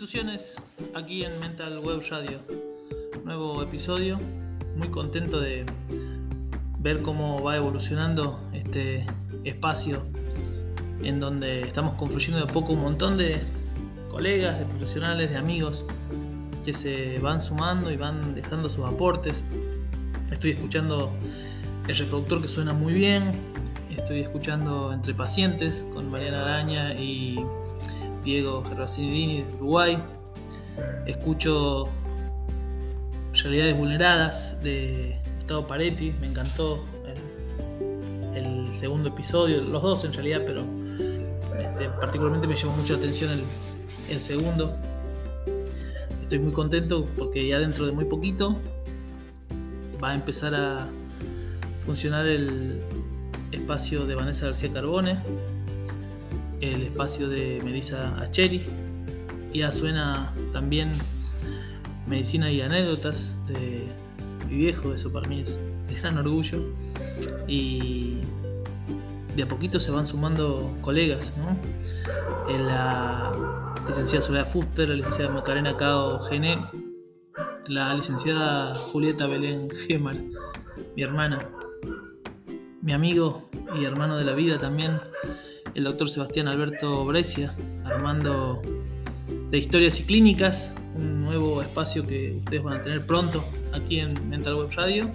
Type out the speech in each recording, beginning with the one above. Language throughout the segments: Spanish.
instituciones aquí en Mental Web Radio. Nuevo episodio, muy contento de ver cómo va evolucionando este espacio en donde estamos confluyendo de poco un montón de colegas, de profesionales, de amigos que se van sumando y van dejando sus aportes. Estoy escuchando el reproductor que suena muy bien, estoy escuchando Entre Pacientes con Mariana Araña y Diego Gervasinidini de Uruguay. Escucho Realidades Vulneradas de Gustavo Paretti, me encantó el, segundo episodio, los dos en realidad, pero este, particularmente me llamó mucha atención el, el segundo. Estoy muy contento porque ya dentro de muy poquito va a empezar a funcionar el espacio de Vanessa García Carbone, el espacio de Melissa Acheri. Ya suena también Medicina y Anécdotas de mi viejo, eso para mí es de gran orgullo. Y de a poquito se van sumando colegas, ¿no? La licenciada Soledad Fuster, la licenciada Macarena Cao Gené, la licenciada Julieta Belén Gemar, mi hermana, mi amigo y hermano de la vida también, el doctor Sebastián Alberto Brescia, armando de historias y clínicas, un nuevo espacio que ustedes van a tener pronto aquí en Mental Web Radio.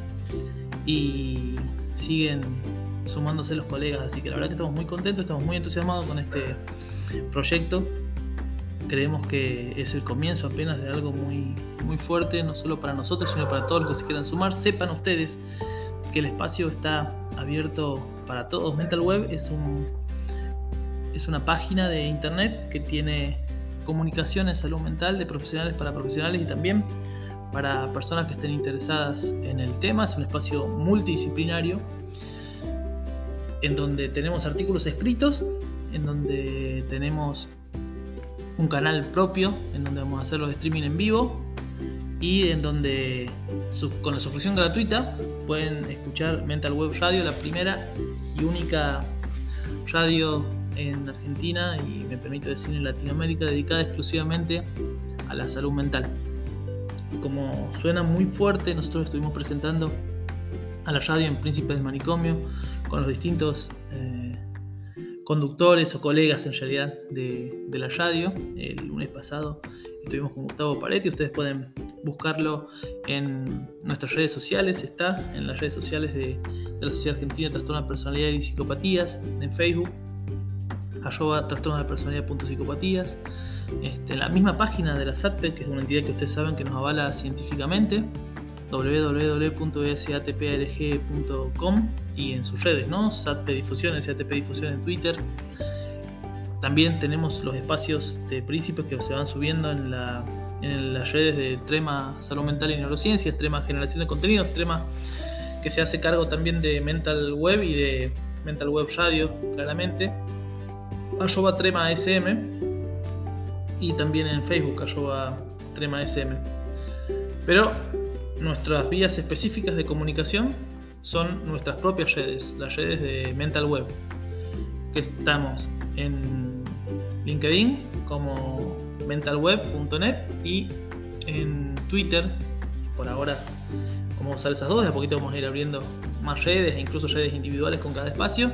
Y siguen sumándose los colegas, así que la verdad que estamos muy contentos, estamos muy entusiasmados con este proyecto. Creemos que es el comienzo apenas de algo muy, muy fuerte, no solo para nosotros, sino para todos los que se quieran sumar. Sepan ustedes que el espacio está abierto para todos. Mental Web es un es una página de internet que tiene comunicación en salud mental de profesionales para profesionales y también para personas que estén interesadas en el tema. Es un espacio multidisciplinario en donde tenemos artículos escritos, en donde tenemos un canal propio, en donde vamos a hacer los streaming en vivo y en donde con la suscripción gratuita pueden escuchar Mental Web Radio, la primera y única radio en Argentina y me permito decir en Latinoamérica dedicada exclusivamente a la salud mental. Como suena muy fuerte, nosotros estuvimos presentando a la radio en Príncipe del Manicomio con los distintos eh, conductores o colegas en realidad de, la radio. El lunes pasado estuvimos con Gustavo Paretti, ustedes pueden buscarlo en nuestras redes sociales, está en las redes sociales de, la Sociedad Argentina de Trastorno de Personalidad y Psicopatías, en Facebook, arroba trastorno de personalidad.psicopatías. Este, en la misma página de la SATPE, que es una entidad que ustedes saben que nos avala científicamente, www.satprg.com y en sus redes, ¿no? SATPE Difusión, SATP Difusión en Twitter. También tenemos los espacios de príncipes que se van subiendo en las redes de Trema Salud Mental y Neurociencias, Trema Generación de Contenidos, Trema que se hace cargo también de Mental Web y de Mental Web Radio, claramente arroba trema sm y también en Facebook arroba trema sm. Pero nuestras vías específicas de comunicación son nuestras propias redes, las redes de Mental Web, que estamos en LinkedIn como mentalweb.net y en Twitter, por ahora vamos a esas dos, de a poquito vamos a ir abriendo más redes e incluso redes individuales con cada espacio.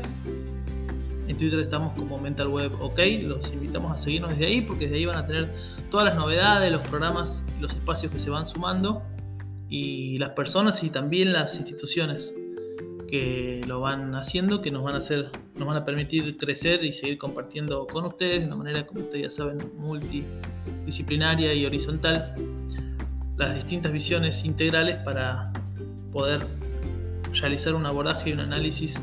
En Twitter estamos como Mental Web OK. Los invitamos a seguirnos desde ahí porque desde ahí van a tener todas las novedades, los programas los espacios que se van sumando y las personas y también las instituciones que lo van haciendo, que nos van a hacer, nos van a permitir crecer y seguir compartiendo con ustedes de una manera, como ustedes ya saben, multidisciplinaria y horizontal, las distintas visiones integrales para poder realizar un abordaje y un análisis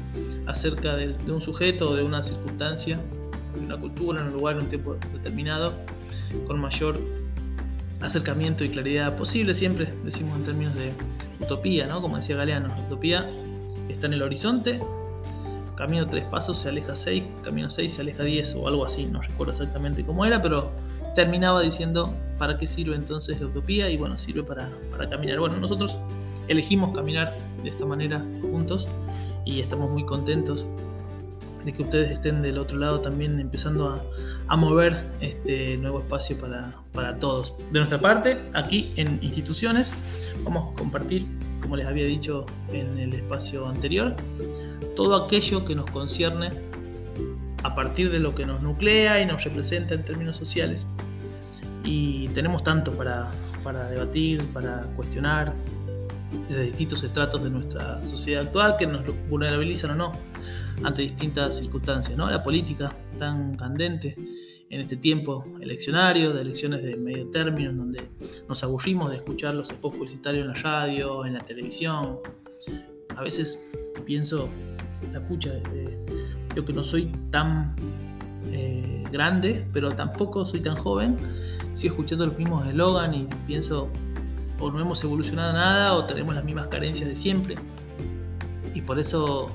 acerca de, un sujeto o de una circunstancia, de una cultura, en un lugar, en un tiempo determinado, con mayor acercamiento y claridad posible, siempre decimos en términos de utopía, ¿no? Como decía Galeano, utopía está en el horizonte, camino tres pasos se aleja seis, camino seis se aleja diez o algo así, no recuerdo exactamente cómo era, pero terminaba diciendo para qué sirve entonces la utopía y bueno, sirve para, para caminar. Bueno, nosotros elegimos caminar de esta manera juntos y estamos muy contentos de que ustedes estén del otro lado también empezando a, mover este nuevo espacio para, para, todos. De nuestra parte, aquí en instituciones, vamos a compartir, como les había dicho en el espacio anterior, todo aquello que nos concierne a partir de lo que nos nuclea y nos representa en términos sociales. Y tenemos tanto para, para debatir, para cuestionar, desde distintos estratos de nuestra sociedad actual que nos vulnerabilizan o no ante distintas circunstancias. ¿no? La política tan candente en este tiempo eleccionario, de elecciones de medio término, en donde nos aburrimos de escuchar los spots publicitarios en la radio, en la televisión. A veces pienso, la pucha, eh, yo que no soy tan eh, grande, pero tampoco soy tan joven, sigo escuchando los mismos eslogan y pienso, o no hemos evolucionado nada, o tenemos las mismas carencias de siempre. Y por eso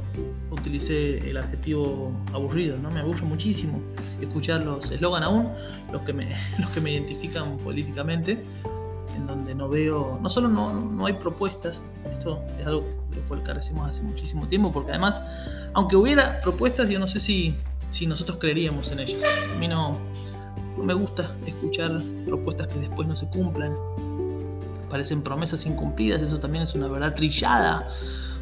utilicé el adjetivo aburrido, ¿no? Me aburre muchísimo escuchar los eslogan aún, los que, me, los que me identifican políticamente, en donde no veo, no solo no, no hay propuestas, esto es algo de lo cual carecemos hace muchísimo tiempo, porque además, aunque hubiera propuestas, yo no sé si, si nosotros creeríamos en ellas. A mí no, no me gusta escuchar propuestas que después no se cumplan, parecen promesas incumplidas, eso también es una verdad trillada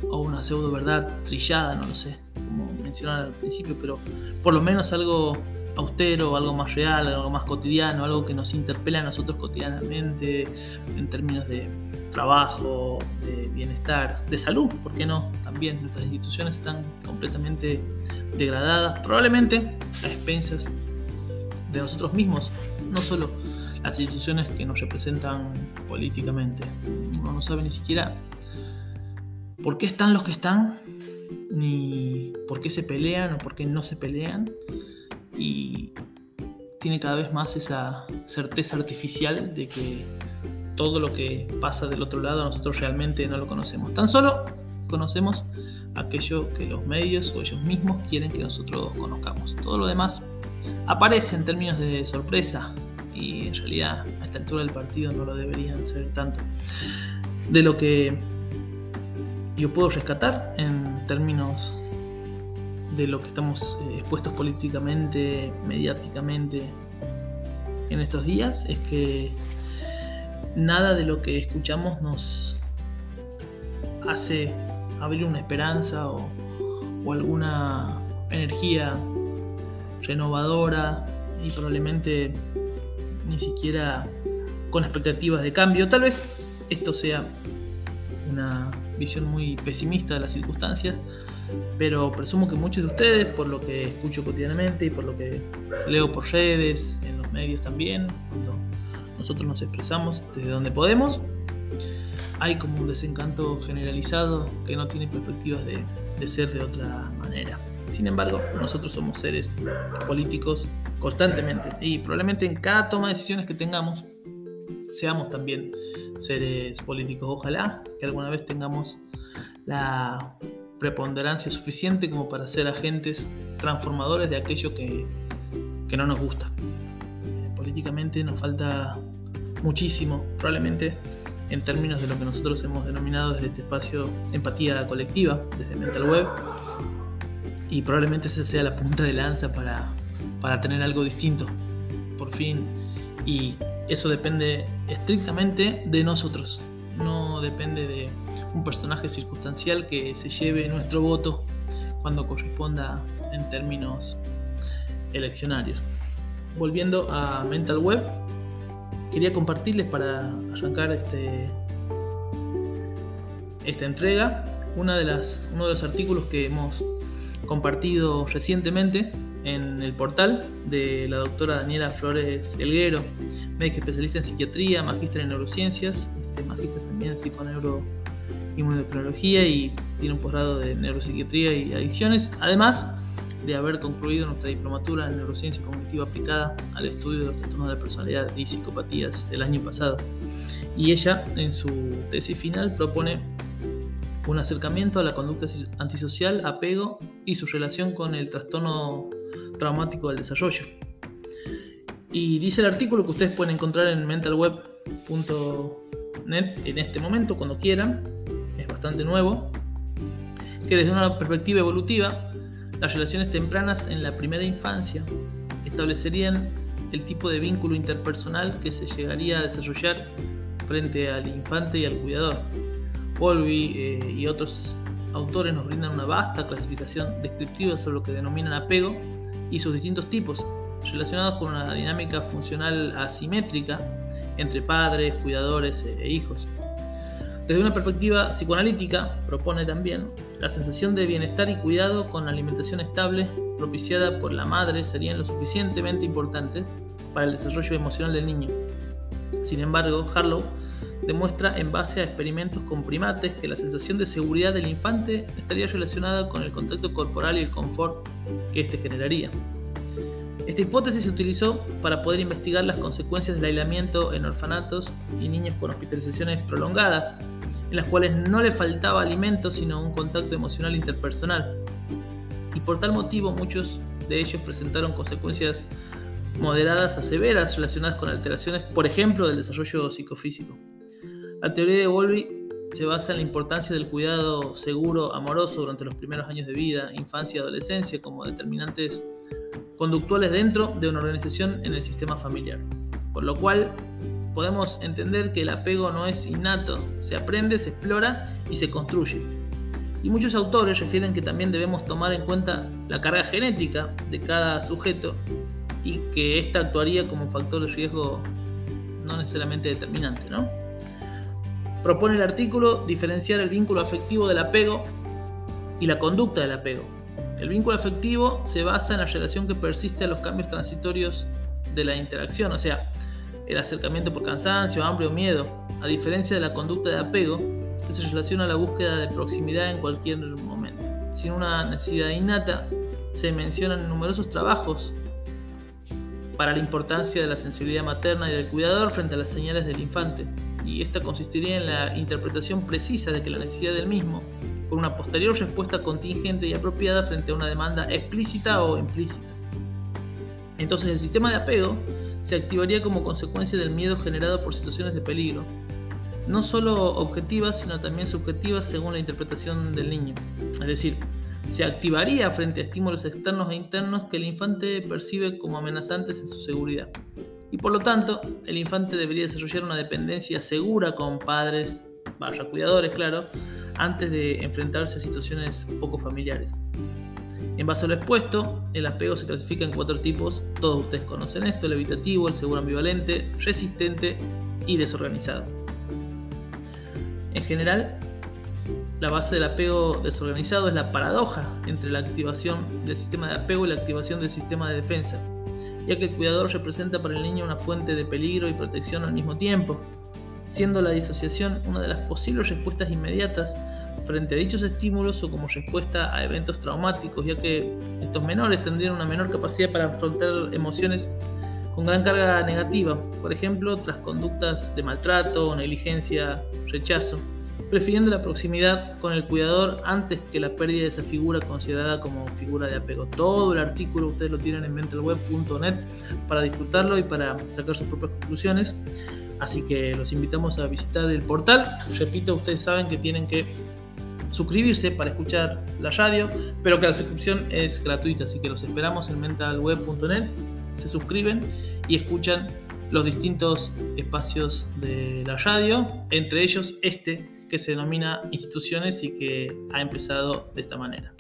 o una pseudo verdad trillada, no lo sé, como mencionaba al principio, pero por lo menos algo austero, algo más real, algo más cotidiano, algo que nos interpela a nosotros cotidianamente en términos de trabajo, de bienestar, de salud, ¿por qué no? También nuestras instituciones están completamente degradadas, probablemente a expensas de nosotros mismos, no solo las instituciones que nos representan políticamente. Uno no sabe ni siquiera por qué están los que están, ni por qué se pelean o por qué no se pelean. Y tiene cada vez más esa certeza artificial de que todo lo que pasa del otro lado nosotros realmente no lo conocemos. Tan solo conocemos aquello que los medios o ellos mismos quieren que nosotros conozcamos. Todo lo demás aparece en términos de sorpresa y en realidad a esta altura del partido no lo deberían ser tanto. De lo que yo puedo rescatar en términos de lo que estamos eh, expuestos políticamente, mediáticamente en estos días, es que nada de lo que escuchamos nos hace abrir una esperanza o, o alguna energía renovadora y probablemente ni siquiera con expectativas de cambio. Tal vez esto sea una visión muy pesimista de las circunstancias, pero presumo que muchos de ustedes, por lo que escucho cotidianamente y por lo que leo por redes, en los medios también, cuando nosotros nos expresamos desde donde podemos, hay como un desencanto generalizado que no tiene perspectivas de, de ser de otra manera. Sin embargo, nosotros somos seres políticos constantemente y probablemente en cada toma de decisiones que tengamos seamos también seres políticos. Ojalá que alguna vez tengamos la preponderancia suficiente como para ser agentes transformadores de aquello que, no nos gusta. políticamente nos falta muchísimo, probablemente en términos de lo que nosotros hemos denominado desde este espacio empatía colectiva, desde Mental Web, y probablemente esa sea la punta de lanza para, para tener algo distinto, por fin, y eso depende estrictamente de nosotros, no depende de un personaje circunstancial que se lleve nuestro voto cuando corresponda en términos eleccionarios. Volviendo a Mental Web, quería compartirles para arrancar este, esta entrega una de las, uno de los artículos que hemos compartido recientemente en el portal de la doctora Daniela Flores Elguero, médica especialista en psiquiatría, magíster en neurociencias, este, magíster también en psiconeuro inmunodeprología y tiene un posgrado de neuropsiquiatría y adicciones, además de haber concluido nuestra diplomatura en neurociencia cognitiva aplicada al estudio de los trastornos de la personalidad y psicopatías el año pasado. Y ella en su tesis final propone un acercamiento a la conducta antisocial, apego y su relación con el trastorno traumático del desarrollo. Y dice el artículo que ustedes pueden encontrar en mentalweb.net en este momento, cuando quieran, es bastante nuevo, que desde una perspectiva evolutiva Las relaciones tempranas en la primera infancia establecerían el tipo de vínculo interpersonal que se llegaría a desarrollar frente al infante y al cuidador. Wolby eh, y otros autores nos brindan una vasta clasificación descriptiva sobre lo que denominan apego y sus distintos tipos, relacionados con una dinámica funcional asimétrica entre padres, cuidadores e hijos. Desde una perspectiva psicoanalítica, propone también la sensación de bienestar y cuidado con alimentación estable propiciada por la madre serían lo suficientemente importantes para el desarrollo emocional del niño. Sin embargo, Harlow demuestra en base a experimentos con primates que la sensación de seguridad del infante estaría relacionada con el contacto corporal y el confort que éste generaría. Esta hipótesis se utilizó para poder investigar las consecuencias del aislamiento en orfanatos y niños con hospitalizaciones prolongadas, en las cuales no le faltaba alimento sino un contacto emocional interpersonal. Y por tal motivo muchos de ellos presentaron consecuencias moderadas a severas relacionadas con alteraciones, por ejemplo, del desarrollo psicofísico. La teoría de Wolby se basa en la importancia del cuidado seguro, amoroso durante los primeros años de vida, infancia y adolescencia como determinantes conductuales dentro de una organización en el sistema familiar. Por lo cual podemos entender que el apego no es innato, se aprende, se explora y se construye. Y muchos autores refieren que también debemos tomar en cuenta la carga genética de cada sujeto y que ésta actuaría como un factor de riesgo no necesariamente determinante. ¿no? Propone el artículo diferenciar el vínculo afectivo del apego y la conducta del apego. El vínculo afectivo se basa en la relación que persiste a los cambios transitorios de la interacción, o sea, el acercamiento por cansancio, hambre o miedo, a diferencia de la conducta de apego, que se relaciona a la búsqueda de proximidad en cualquier momento. Sin una necesidad innata, se mencionan numerosos trabajos para la importancia de la sensibilidad materna y del cuidador frente a las señales del infante, y esta consistiría en la interpretación precisa de que la necesidad del mismo, por una posterior respuesta contingente y apropiada frente a una demanda explícita o implícita. Entonces el sistema de apego se activaría como consecuencia del miedo generado por situaciones de peligro, no solo objetivas, sino también subjetivas según la interpretación del niño. Es decir, se activaría frente a estímulos externos e internos que el infante percibe como amenazantes en su seguridad y por lo tanto el infante debería desarrollar una dependencia segura con padres, vaya cuidadores, claro, antes de enfrentarse a situaciones poco familiares. En base a lo expuesto, el apego se clasifica en cuatro tipos, todos ustedes conocen esto, el evitativo, el seguro ambivalente, resistente y desorganizado. En general, la base del apego desorganizado es la paradoja entre la activación del sistema de apego y la activación del sistema de defensa ya que el cuidador representa para el niño una fuente de peligro y protección al mismo tiempo, siendo la disociación una de las posibles respuestas inmediatas frente a dichos estímulos o como respuesta a eventos traumáticos, ya que estos menores tendrían una menor capacidad para afrontar emociones con gran carga negativa, por ejemplo, tras conductas de maltrato, negligencia, rechazo prefiriendo la proximidad con el cuidador antes que la pérdida de esa figura considerada como figura de apego. Todo el artículo ustedes lo tienen en mentalweb.net para disfrutarlo y para sacar sus propias conclusiones. Así que los invitamos a visitar el portal. Repito, ustedes saben que tienen que suscribirse para escuchar la radio, pero que la suscripción es gratuita, así que los esperamos en mentalweb.net. Se suscriben y escuchan los distintos espacios de la radio, entre ellos este que se denomina instituciones y que ha empezado de esta manera.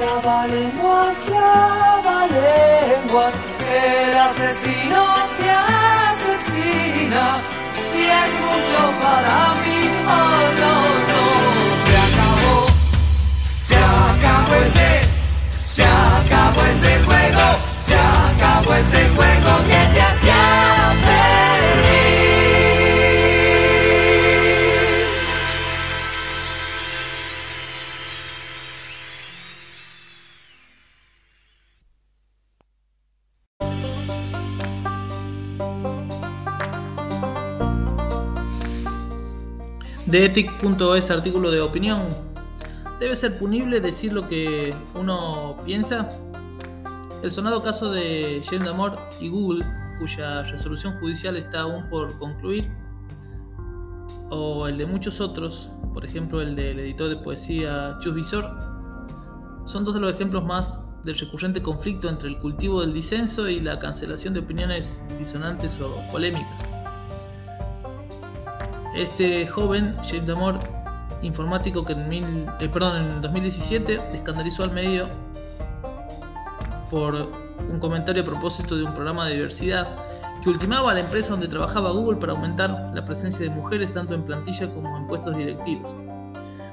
Trabalenguas, trabalenguas, el asesino te asesina. Y es mucho para mí, oh no, no, se acabó, se acabó ese, se acabó ese juego, se acabó ese juego que te hacía De ethic.es artículo de opinión. ¿Debe ser punible decir lo que uno piensa? El sonado caso de Jane Damore y Google, cuya resolución judicial está aún por concluir, o el de muchos otros, por ejemplo el del editor de poesía Chus Visor, son dos de los ejemplos más del recurrente conflicto entre el cultivo del disenso y la cancelación de opiniones disonantes o polémicas. Este joven, James Damore, informático que en, mil- eh, perdón, en 2017 escandalizó al medio por un comentario a propósito de un programa de diversidad que ultimaba a la empresa donde trabajaba Google para aumentar la presencia de mujeres tanto en plantilla como en puestos directivos.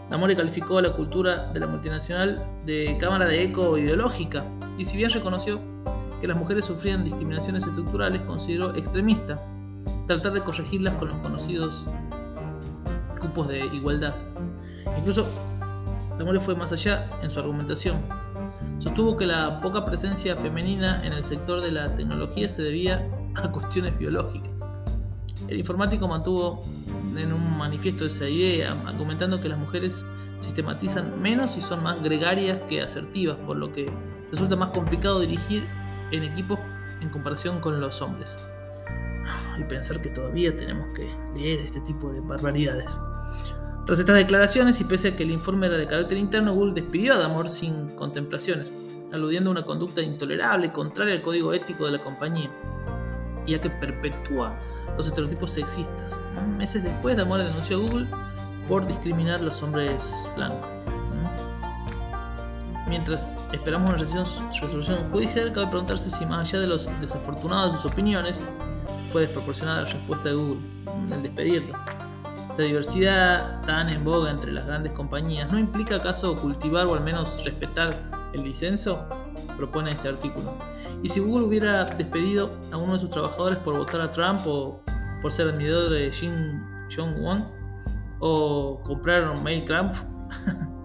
Damore calificó a la cultura de la multinacional de cámara de eco ideológica y si bien reconoció que las mujeres sufrían discriminaciones estructurales, consideró extremista tratar de corregirlas con los conocidos cupos de igualdad. Incluso Damore fue más allá en su argumentación. Sostuvo que la poca presencia femenina en el sector de la tecnología se debía a cuestiones biológicas. El informático mantuvo en un manifiesto esa idea, argumentando que las mujeres sistematizan menos y son más gregarias que asertivas, por lo que resulta más complicado dirigir en equipos en comparación con los hombres. Y pensar que todavía tenemos que leer este tipo de barbaridades. Tras estas declaraciones, y pese a que el informe era de carácter interno, Google despidió a Damore sin contemplaciones, aludiendo a una conducta intolerable, contraria al código ético de la compañía, y a que perpetúa los estereotipos sexistas. Meses después, Damore denunció a Google por discriminar a los hombres blancos. Mientras esperamos una resolución judicial, cabe preguntarse si más allá de los desafortunados de sus opiniones, fue desproporcionada la respuesta de Google al despedirlo. Esta diversidad tan en boga entre las grandes compañías, ¿no implica acaso cultivar o al menos respetar el disenso? Propone este artículo. Y si Google hubiera despedido a uno de sus trabajadores por votar a Trump o por ser admirador de Jin Jong-un o comprar un mail Trump,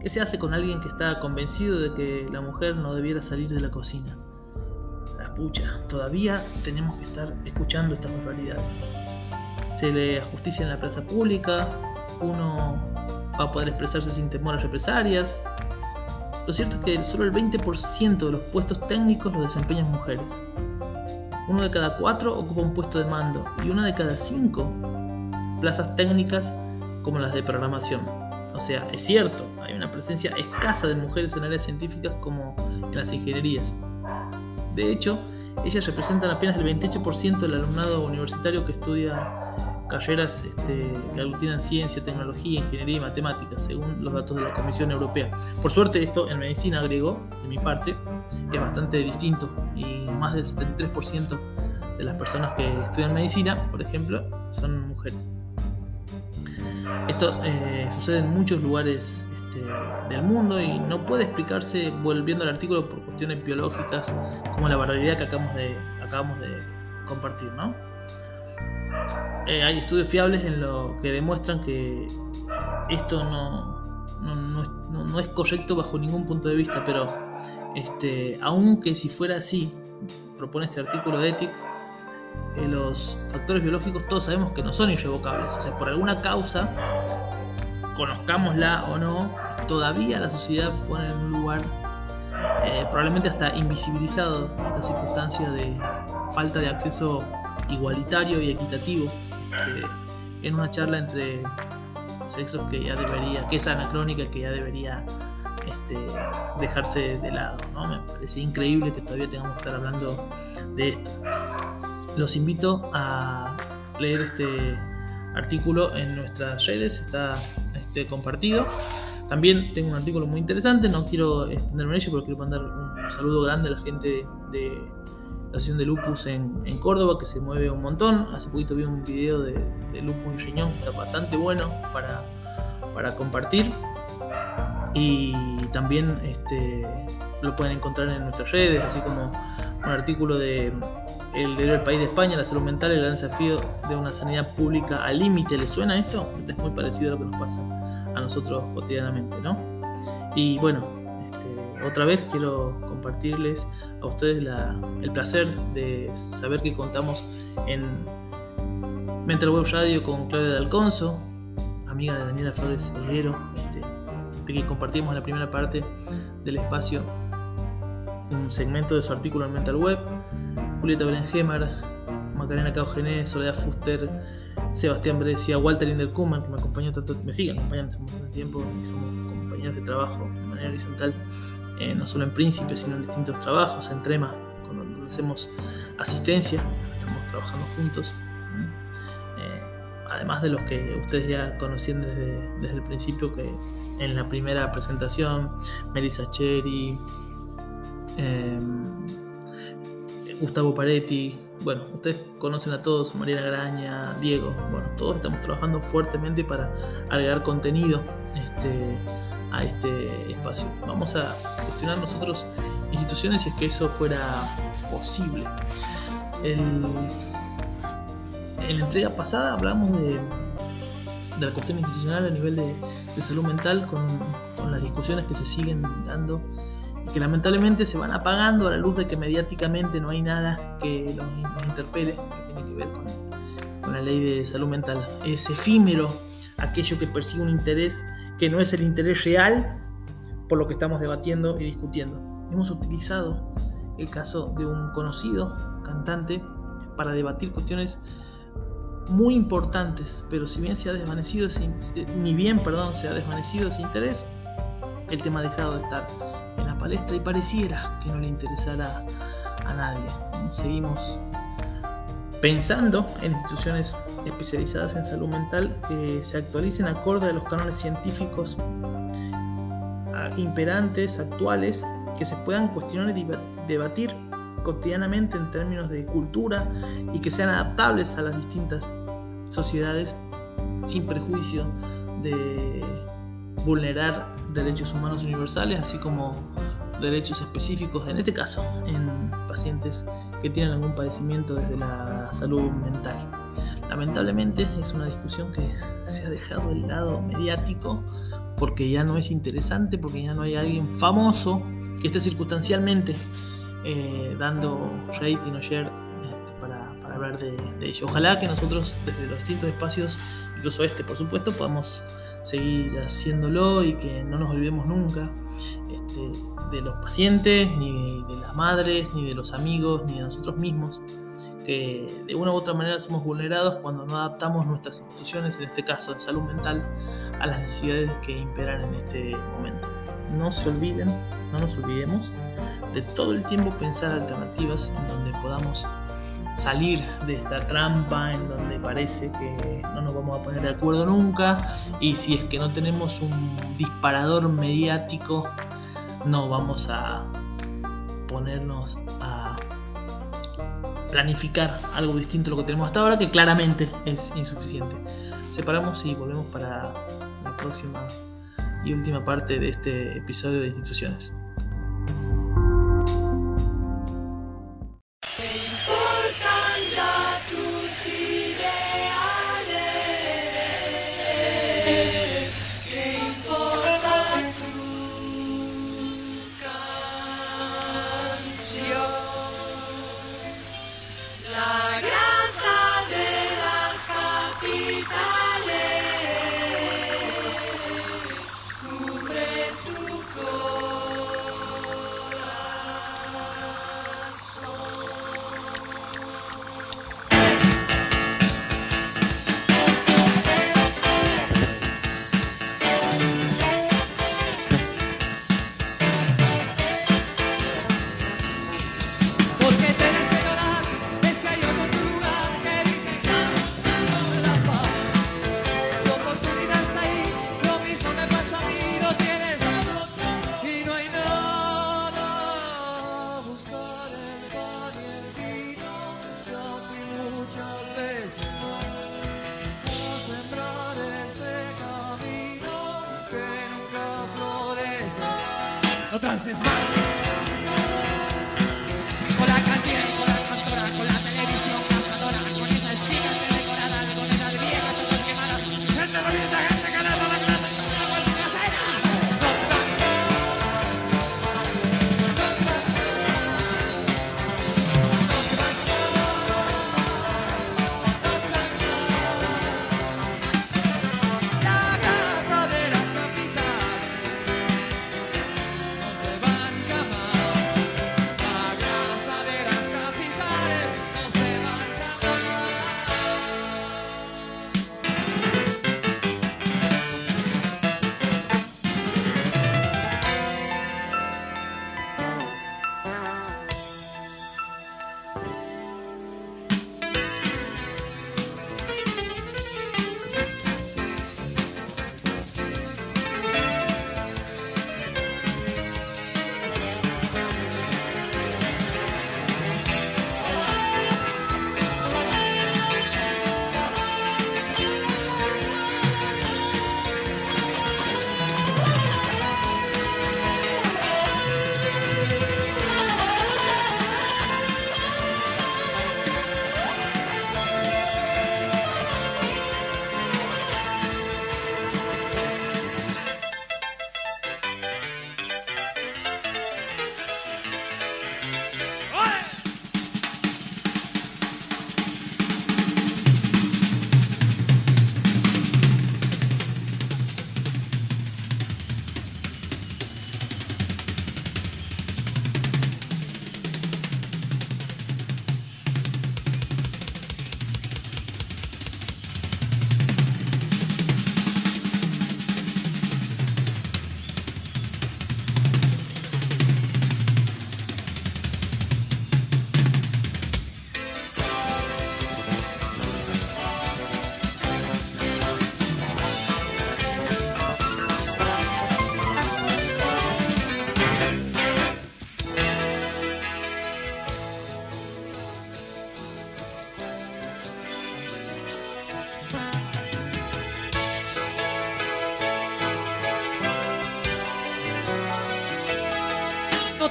¿qué se hace con alguien que está convencido de que la mujer no debiera salir de la cocina? La pucha, todavía tenemos que estar escuchando estas barbaridades se le justicia en la plaza pública, uno va a poder expresarse sin temor a represalias. Lo cierto es que solo el 20% de los puestos técnicos los desempeñan mujeres. Uno de cada cuatro ocupa un puesto de mando y una de cada cinco plazas técnicas como las de programación. O sea, es cierto, una presencia escasa de mujeres en áreas científicas como en las ingenierías. De hecho, ellas representan apenas el 28% del alumnado universitario que estudia carreras este, que aglutinan ciencia, tecnología, ingeniería y matemáticas, según los datos de la Comisión Europea. Por suerte, esto en medicina agrego, de mi parte, es bastante distinto y más del 73% de las personas que estudian medicina, por ejemplo, son mujeres. Esto eh, sucede en muchos lugares este, del mundo y no puede explicarse volviendo al artículo por cuestiones biológicas como la barbaridad que acabamos de, acabamos de compartir, ¿no? Eh, hay estudios fiables en lo que demuestran que esto no, no, es, correcto bajo ningún punto de vista, pero este, aunque si fuera así, propone este artículo de Ethic, eh, los factores biológicos todos sabemos que no son irrevocables. O sea, por alguna causa, conozcámosla o no, todavía la sociedad pone en un lugar eh, probablemente hasta invisibilizado esta circunstancia de falta de acceso igualitario y equitativo en una charla entre sexos que ya debería, que es anacrónica que ya debería este, dejarse de lado. ¿no? Me parece increíble que todavía tengamos que estar hablando de esto. Los invito a leer este artículo en nuestras redes, está este, compartido. También tengo un artículo muy interesante, no quiero extenderme en ello, pero quiero mandar un saludo grande a la gente de la sesión de Lupus en, Córdoba, que se mueve un montón. Hace poquito vi un video de, Lupus en que está bastante bueno para, compartir. Y también este, lo pueden encontrar en nuestras redes, así como un artículo de el país de España, la salud mental, el gran desafío de una sanidad pública al límite. ¿Le suena esto? Esto es muy parecido a lo que nos pasa a nosotros cotidianamente, ¿no? Y bueno, este, otra vez quiero compartirles a ustedes el placer de saber que contamos en Mental Web Radio con Claudia de Alconso, amiga de Daniela Flores Olguero, este, de que compartimos la primera parte del espacio un segmento de su artículo en Mental Web, Julieta Berenjemar, Macarena Caugené, Soledad Fuster, Sebastián Brescia, Walter Inderkuman, que me acompañó tanto, me sigue acompañando hace mucho tiempo y somos compañeros de trabajo de manera horizontal eh, no solo en Príncipe, sino en distintos trabajos, en Trema, cuando hacemos asistencia, estamos trabajando juntos. Eh, además de los que ustedes ya conocían desde, desde, el principio, que en la primera presentación, Melissa Cherry, em, Gustavo Paretti, bueno, ustedes conocen a todos, Mariana Graña, Diego, bueno, todos estamos trabajando fuertemente para agregar contenido este, a este espacio. Vamos a gestionar nosotros instituciones si es que eso fuera posible. en la entrega pasada hablamos de, la cuestión institucional a nivel de, salud mental con, las discusiones que se siguen dando que lamentablemente se van apagando a la luz de que mediáticamente no hay nada que los, interpele, que tiene que ver con, con la ley de salud mental. Es efímero aquello que persigue un interés que no es el interés real por lo que estamos debatiendo y discutiendo. Hemos utilizado el caso de un conocido cantante para debatir cuestiones muy importantes, pero si bien se ha desvanecido ese, eh, ni bien, perdón, se ha desvanecido ese interés, el tema ha dejado de estar en la palestra y pareciera que no le interesará a nadie. Seguimos pensando en instituciones especializadas en salud mental que se actualicen acorde a los cánones científicos ah, imperantes, actuales, que se puedan cuestionar y debatir cotidianamente en términos de cultura y que sean adaptables a las distintas sociedades sin prejuicio de vulnerar derechos humanos universales, así como derechos específicos, en este caso, en pacientes que tienen algún padecimiento desde la salud mental. Lamentablemente es una discusión que se ha dejado el lado mediático porque ya no es interesante, porque ya no hay alguien famoso que esté circunstancialmente eh, dando rating o share este, para, hablar de, ello. Ojalá que nosotros desde los distintos espacios, incluso este por supuesto, podamos seguir haciéndolo y que no nos olvidemos nunca este, de los pacientes, ni de las madres, ni de los amigos, ni de nosotros mismos, que de una u otra manera somos vulnerados cuando no adaptamos nuestras instituciones, en este caso de salud mental, a las necesidades que imperan en este momento. No se olviden, no nos olvidemos de todo el tiempo pensar alternativas en donde podamos salir de esta trampa en donde parece que no nos vamos a poner de acuerdo nunca y si es que no tenemos un disparador mediático no vamos a ponernos a planificar algo distinto a lo que tenemos hasta ahora que claramente es insuficiente. Separamos y volvemos para la próxima y última parte de este episodio de instituciones. This is my.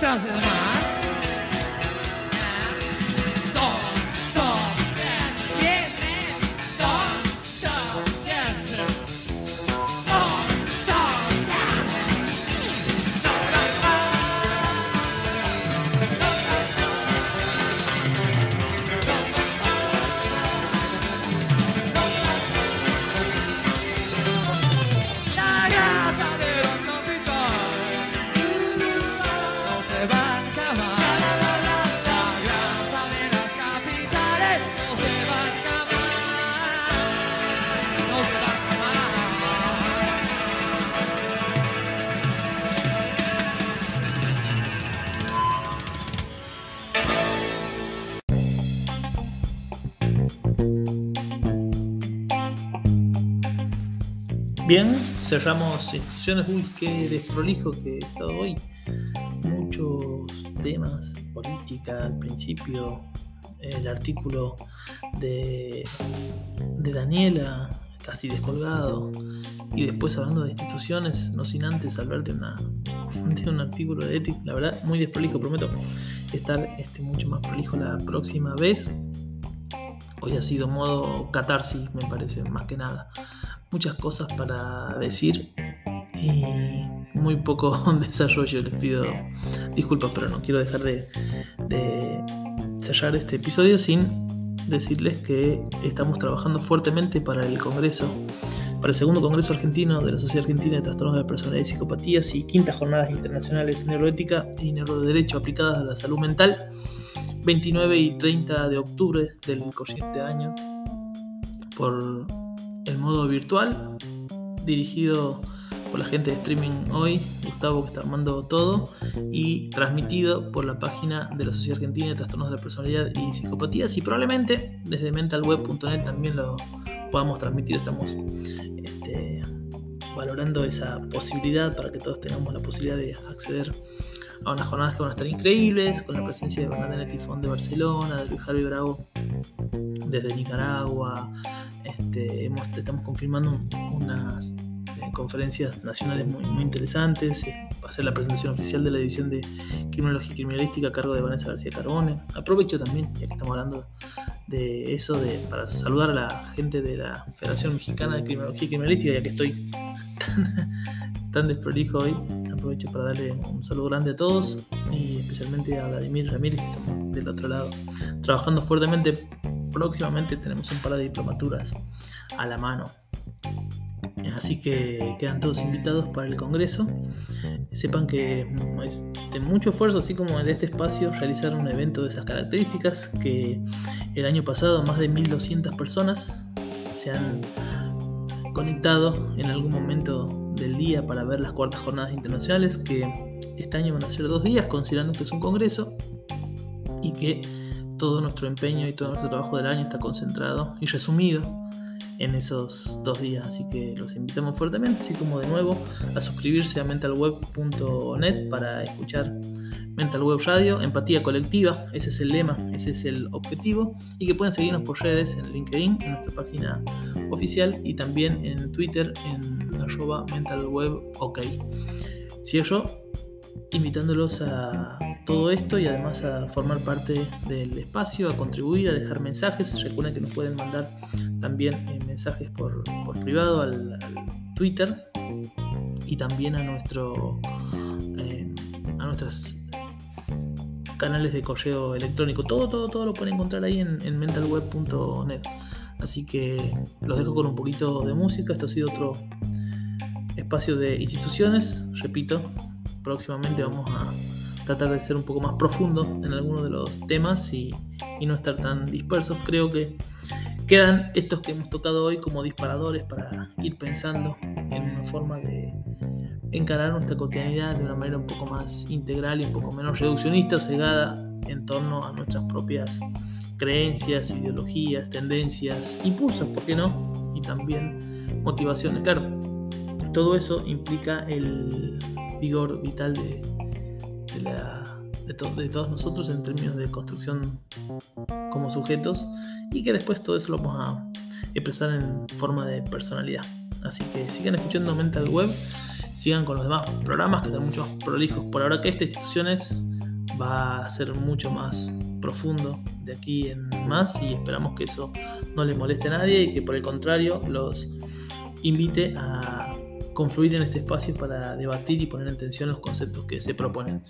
Atrás Bien, cerramos instituciones. Uy, qué desprolijo que he estado hoy. Muchos temas, política al principio, el artículo de, Daniela, casi descolgado, y después hablando de instituciones, no sin antes hablar de, una, de un artículo de ética. La verdad, muy desprolijo, prometo estar este, mucho más prolijo la próxima vez. Hoy ha sido modo catarsis, me parece, más que nada muchas cosas para decir y muy poco desarrollo. Les pido disculpas, pero no quiero dejar de, cerrar este episodio sin decirles que estamos trabajando fuertemente para el Congreso, para el segundo Congreso Argentino de la Sociedad Argentina de Trastornos de la Personalidad y Psicopatías y quintas jornadas internacionales de neuroética y neuroderecho aplicadas a la salud mental, 29 y 30 de octubre del corriente año, por el modo virtual, dirigido por la gente de streaming hoy, Gustavo que está armando todo, y transmitido por la página de la Sociedad Argentina de Trastornos de la Personalidad y Psicopatías, y probablemente desde mentalweb.net también lo podamos transmitir. Estamos este, valorando esa posibilidad para que todos tengamos la posibilidad de acceder a unas jornadas que van a estar increíbles, con la presencia de Bernadette Tifón de Barcelona, de Luis Javi Bravo desde Nicaragua. Este, estamos confirmando unas eh, conferencias nacionales muy, interesantes. Eh, Va a ser la presentación oficial de la División de Criminología y Criminalística a cargo de Vanessa García Carbone. Aprovecho también, ya que estamos hablando de eso, de, para saludar a la gente de la Federación Mexicana de Criminología y Criminalística, ya que estoy tan desprolijo hoy. Aprovecho para darle un saludo grande a todos y especialmente a Vladimir Ramírez, que estamos del otro lado, trabajando fuertemente. Próximamente tenemos un par de diplomaturas a la mano. Así que quedan todos invitados para el Congreso. Sepan que es de mucho esfuerzo, así como de este espacio, realizar un evento de esas características, que el año pasado más de 1.200 personas se han conectado en algún momento del día para ver las cuartas jornadas internacionales, que este año van a ser dos días, considerando que es un congreso y que todo nuestro empeño y todo nuestro trabajo del año está concentrado y resumido en esos dos días. Así que los invitamos fuertemente, así como de nuevo a suscribirse a mentalweb.net para escuchar Mental Web Radio, empatía colectiva, ese es el lema, ese es el objetivo, y que pueden seguirnos por redes en LinkedIn, en nuestra página oficial y también en Twitter en arroba mentalwebok. Cierro invitándolos a todo esto y además a formar parte del espacio, a contribuir, a dejar mensajes. Recuerden que nos pueden mandar también eh, mensajes por, por privado al, Twitter y también a nuestro eh, a nuestros canales de correo electrónico. Todo, todo, todo lo pueden encontrar ahí en, en mentalweb.net. Así que los dejo con un poquito de música. Esto ha sido otro espacio de instituciones. Repito, próximamente vamos a tratar de ser un poco más profundo en algunos de los temas y no estar tan dispersos. Creo que quedan estos que hemos tocado hoy como disparadores para ir pensando en una forma de encarar nuestra cotidianidad de una manera un poco más integral y un poco menos reduccionista o cegada en torno a nuestras propias creencias, ideologías, tendencias, impulsos, ¿por qué no? Y también motivaciones. Claro, todo eso implica el vigor vital de, de, todos nosotros en términos de construcción como sujetos y que después todo eso lo vamos a expresar en forma de personalidad. Así que sigan escuchando Mental Web, sigan con los demás programas que están mucho más prolijos por ahora que esta instituciones. va a ser mucho más profundo de aquí en más y esperamos que eso no le moleste a nadie y que por el contrario los invite a confluir en este espacio para debatir y poner en tensión los conceptos que se proponen.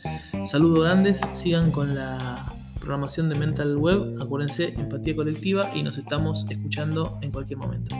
Saludos grandes, sigan con la programación de Mental Web, acuérdense, empatía colectiva y nos estamos escuchando en cualquier momento.